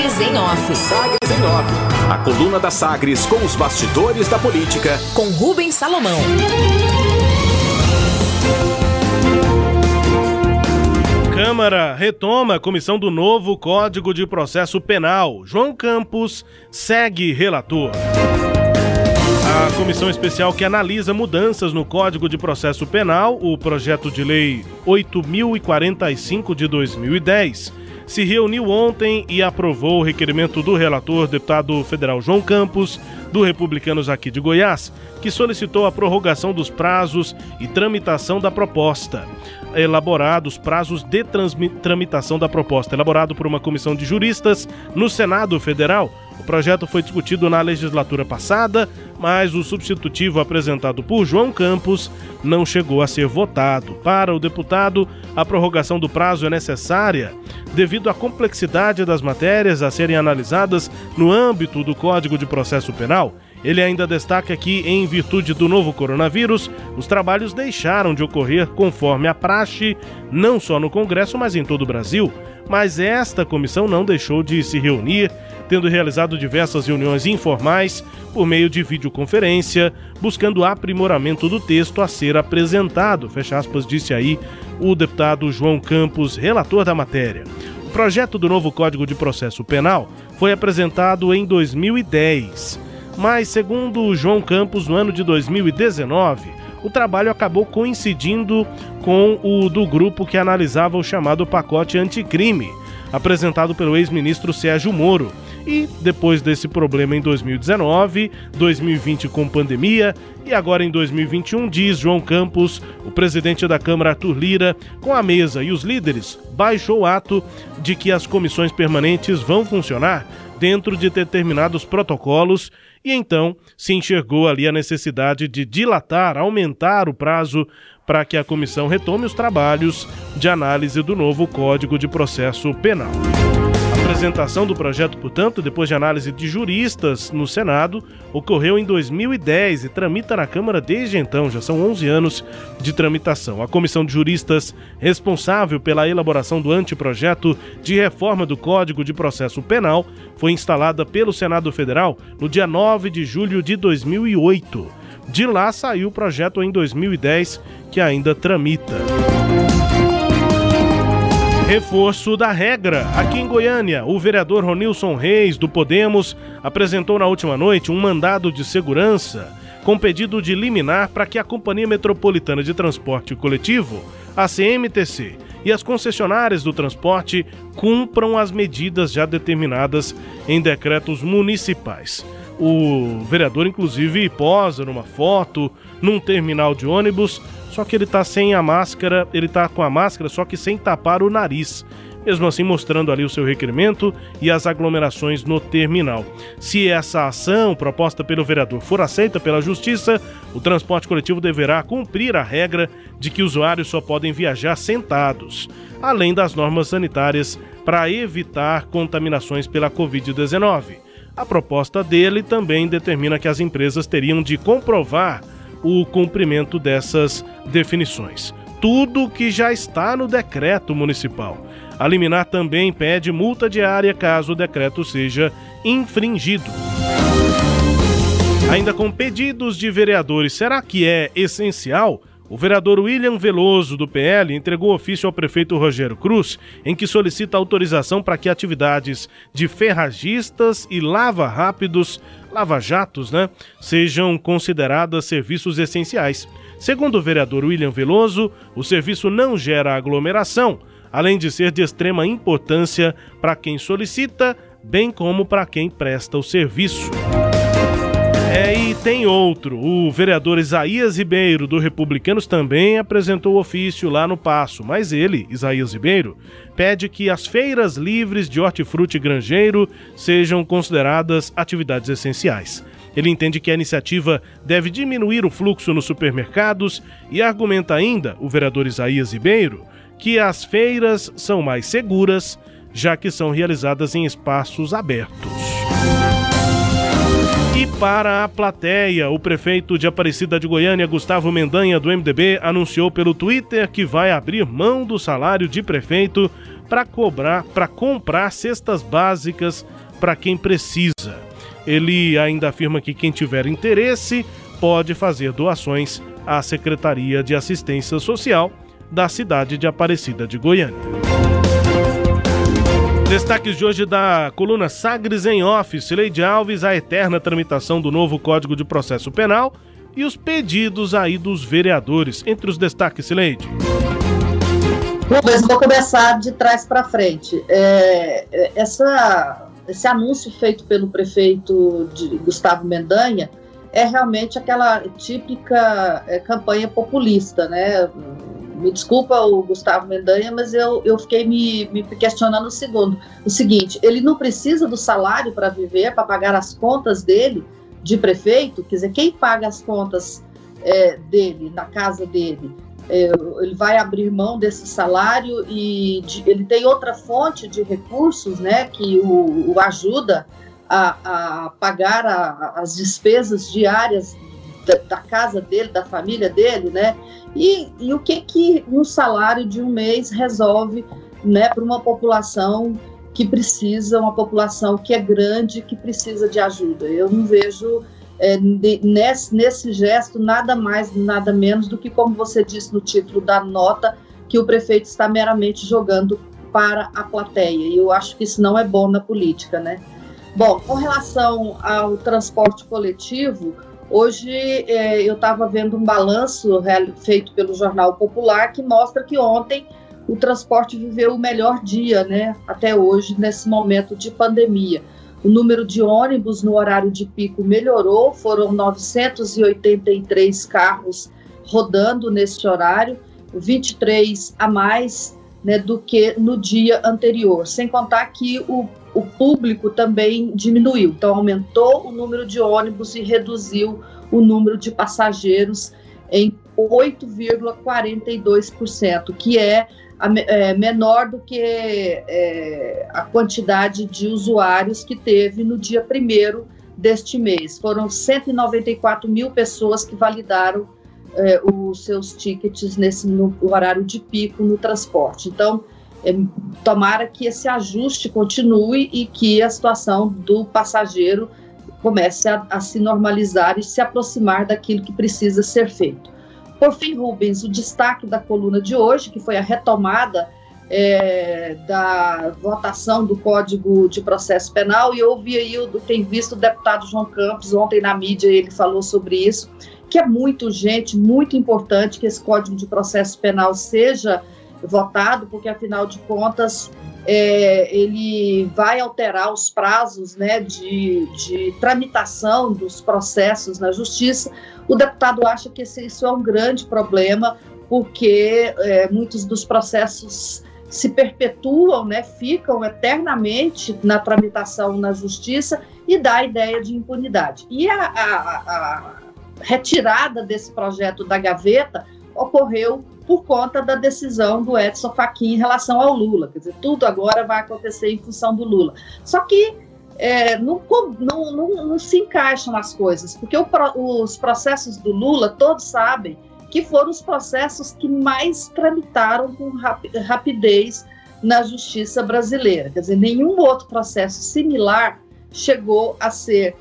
Sagres em Off. Sagres em Off. A coluna da Sagres com os bastidores da política. Com Rubens Salomão. Câmara retoma a comissão do novo Código de Processo Penal. João Campos segue relator. A comissão especial que analisa mudanças no Código de Processo Penal, o projeto de lei 8045 de 2010, se reuniu ontem e aprovou o requerimento do relator, deputado federal João Campos, do Republicanos aqui de Goiás, que solicitou a prorrogação dos prazos e tramitação da proposta. Elaborados prazos de tramitação da proposta, elaborado por uma comissão de juristas no Senado Federal. O projeto foi discutido na legislatura passada, mas o substitutivo apresentado por João Campos não chegou a ser votado. Para o deputado, a prorrogação do prazo é necessária devido à complexidade das matérias a serem analisadas no âmbito do Código de Processo Penal. Ele ainda destaca que, em virtude do novo coronavírus, os trabalhos deixaram de ocorrer conforme a praxe, não só no Congresso, mas em todo o Brasil. Mas esta comissão não deixou de se reunir, tendo realizado diversas reuniões informais por meio de videoconferência, buscando aprimoramento do texto a ser apresentado. Fecha aspas, disse aí o deputado João Campos, relator da matéria. O projeto do novo Código de Processo Penal foi apresentado em 2010 mas, segundo João Campos, no ano de 2019, o trabalho acabou coincidindo com o do grupo que analisava o chamado pacote anticrime, apresentado pelo ex-ministro Sérgio Moro. E depois desse problema em 2019, 2020 com pandemia e agora em 2021, diz João Campos, o presidente da Câmara Arthur Lira, com a mesa e os líderes, baixou o ato de que as comissões permanentes vão funcionar dentro de determinados protocolos e então se enxergou ali a necessidade de dilatar, aumentar o prazo para que a comissão retome os trabalhos de análise do novo Código de Processo Penal apresentação do projeto, portanto, depois de análise de juristas no Senado, ocorreu em 2010 e tramita na Câmara desde então, já são 11 anos de tramitação. A comissão de juristas responsável pela elaboração do anteprojeto de reforma do Código de Processo Penal foi instalada pelo Senado Federal no dia 9 de julho de 2008. De lá saiu o projeto em 2010, que ainda tramita. Reforço da regra. Aqui em Goiânia, o vereador Ronilson Reis, do Podemos, apresentou na última noite um mandado de segurança com pedido de liminar para que a Companhia Metropolitana de Transporte Coletivo, a CMTC, e as concessionárias do transporte cumpram as medidas já determinadas em decretos municipais. O vereador, inclusive, posa numa foto num terminal de ônibus só que ele tá sem a máscara, ele tá com a máscara, só que sem tapar o nariz. Mesmo assim, mostrando ali o seu requerimento e as aglomerações no terminal. Se essa ação proposta pelo vereador for aceita pela Justiça, o transporte coletivo deverá cumprir a regra de que usuários só podem viajar sentados, além das normas sanitárias para evitar contaminações pela Covid-19. A proposta dele também determina que as empresas teriam de comprovar o cumprimento dessas definições. Tudo que já está no decreto municipal. A liminar também pede multa diária caso o decreto seja infringido. Ainda com pedidos de vereadores, será que é essencial o vereador William Veloso, do PL, entregou ofício ao prefeito Rogério Cruz, em que solicita autorização para que atividades de ferragistas e lava-rápidos, lava-jatos, né, sejam consideradas serviços essenciais. Segundo o vereador William Veloso, o serviço não gera aglomeração, além de ser de extrema importância para quem solicita, bem como para quem presta o serviço. É, e tem outro. O vereador Isaías Ribeiro, do Republicanos, também apresentou ofício lá no Passo, mas ele, Isaías Ribeiro, pede que as feiras livres de hortifruti granjeiro sejam consideradas atividades essenciais. Ele entende que a iniciativa deve diminuir o fluxo nos supermercados e argumenta ainda, o vereador Isaías Ribeiro, que as feiras são mais seguras, já que são realizadas em espaços abertos. E para a plateia, o prefeito de Aparecida de Goiânia, Gustavo Mendanha, do MDB, anunciou pelo Twitter que vai abrir mão do salário de prefeito para cobrar, para comprar cestas básicas para quem precisa. Ele ainda afirma que quem tiver interesse pode fazer doações à Secretaria de Assistência Social da cidade de Aparecida de Goiânia. Destaques de hoje da coluna Sagres em Office, Leide Alves, a eterna tramitação do novo Código de Processo Penal e os pedidos aí dos vereadores. Entre os destaques, Leide. Rubens, vou começar de trás para frente. É, é, essa, esse anúncio feito pelo prefeito Gustavo Mendanha é realmente aquela típica é, campanha populista, né? Me desculpa o Gustavo Mendanha, mas eu, eu fiquei me, me questionando o segundo. O seguinte, ele não precisa do salário para viver, para pagar as contas dele de prefeito, quer dizer, quem paga as contas é, dele, na casa dele, é, ele vai abrir mão desse salário e de, ele tem outra fonte de recursos, né, que o, o ajuda a, a pagar a, as despesas diárias da, da, casa dele, da família dele, né? E, e o que que um salário de um mês resolve, né, para uma população que precisa, uma população que é grande, que precisa de ajuda. Eu não vejo é, nesse, nesse gesto nada mais, nada menos do que, como você disse no título da nota, que o prefeito está meramente jogando para a plateia. E eu acho que isso não é bom na política, né? Bom, com relação ao transporte coletivo, hoje é, eu estava vendo um balanço feito pelo Jornal Popular que mostra que ontem o transporte viveu o melhor dia, né, até hoje, nesse momento de pandemia. O número de ônibus no horário de pico melhorou, foram 983 carros rodando nesse horário, 23 a mais né, do que no dia anterior, sem contar que o o público também diminuiu. Então, aumentou o número de ônibus e reduziu o número de passageiros em 8,42%, que é, é, menor do que é, a quantidade de usuários que teve no dia 1 deste mês. Foram 194 mil pessoas que validaram é, os seus tickets nesse no horário de pico no transporte. Então, é, tomara que esse ajuste continue e que a situação do passageiro comece a, a, se normalizar e se aproximar daquilo que precisa ser feito. Por fim, Rubens, o destaque da coluna de hoje, que foi a retomada é, da votação do Código de Processo Penal, e eu ouvi aí, eu tenho visto o deputado João Campos ontem na mídia, ele falou sobre isso, que é muito urgente, muito importante que esse Código de Processo Penal seja votado, porque afinal de contas é, ele vai alterar os prazos né, de, de, tramitação dos processos na justiça. O deputado acha que esse, isso é um grande problema, porque é, muitos dos processos se perpetuam, né, ficam eternamente na tramitação na justiça e dá a ideia de impunidade. E a, a, a retirada desse projeto da gaveta ocorreu por conta da decisão do Edson Fachin em relação ao Lula. Quer dizer, tudo agora vai acontecer em função do Lula. Só que é, não, não, não, não, se encaixam as coisas, porque o, os processos do Lula, todos sabem que foram os processos que mais tramitaram com rapidez na justiça brasileira. Quer dizer, nenhum outro processo similar chegou a ser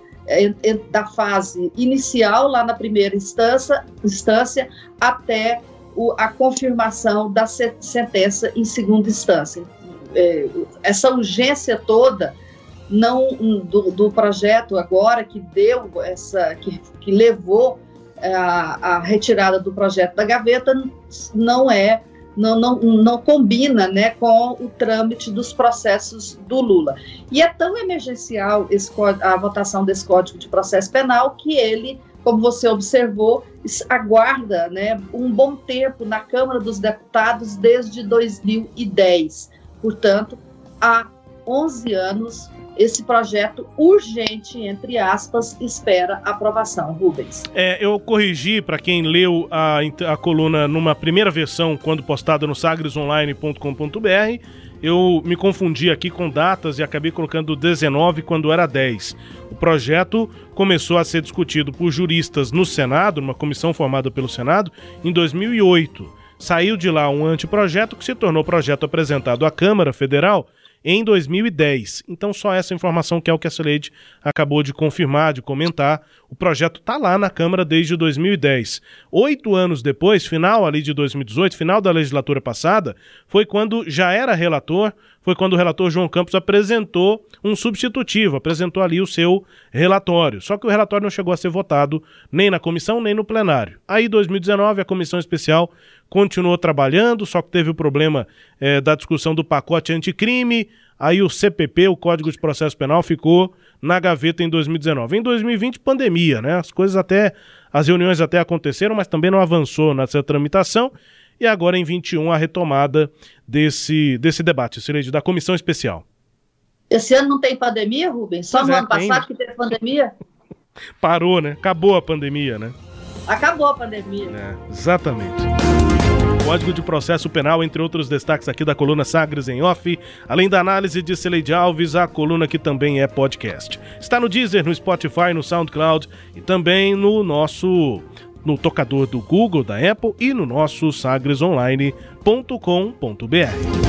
da fase inicial, lá na primeira instância, instância até o, a confirmação da sentença em segunda instância. É, essa urgência toda não do, do, projeto agora que deu essa que, que levou a, a, retirada do projeto da gaveta não é não, não, não combina né, com o trâmite dos processos do Lula. E é tão emergencial esse, a votação desse Código de Processo Penal que ele como você observou, aguarda né, um bom tempo na Câmara dos Deputados desde 2010. Portanto, há 11 anos, esse projeto urgente, entre aspas, espera aprovação. Rubens. É, eu corrigi para quem leu a, a coluna numa primeira versão, quando postada no sagresonline.com.br eu me confundi aqui com datas e acabei colocando 19 quando era 10. O projeto começou a ser discutido por juristas no Senado, numa comissão formada pelo Senado, em 2008. Saiu de lá um anteprojeto que se tornou projeto apresentado à Câmara Federal em 2010. Então, só essa informação que é o que a Celede acabou de confirmar, de comentar. O projeto está lá na Câmara desde 2010. Oito anos depois, final ali de 2018, final da legislatura passada, foi quando já era relator, foi quando o relator João Campos apresentou um substitutivo, apresentou ali o seu relatório. Só que o relatório não chegou a ser votado nem na comissão, nem no plenário. Aí, em 2019, a comissão especial continuou trabalhando, só que teve o problema é, da discussão do pacote anticrime, aí o CPP, o Código de Processo Penal, ficou na gaveta em 2019. Em 2020, pandemia, né? As coisas até, as reuniões até aconteceram, mas também não avançou nessa tramitação. E agora em 21 a retomada desse, desse debate, Cileide, da comissão especial. Esse ano não tem pandemia, Rubens? Só pois no é, ano passado que teve pandemia? Parou, né? Acabou a pandemia, né? Acabou a pandemia. É, exatamente. Código de Processo Penal, entre outros destaques aqui da coluna Sagres em Off, além da análise de Celeide Alves, a coluna que também é podcast. Está no Deezer, no Spotify, no SoundCloud e também no nosso no tocador do Google, da Apple e no nosso sagresonline.com.br.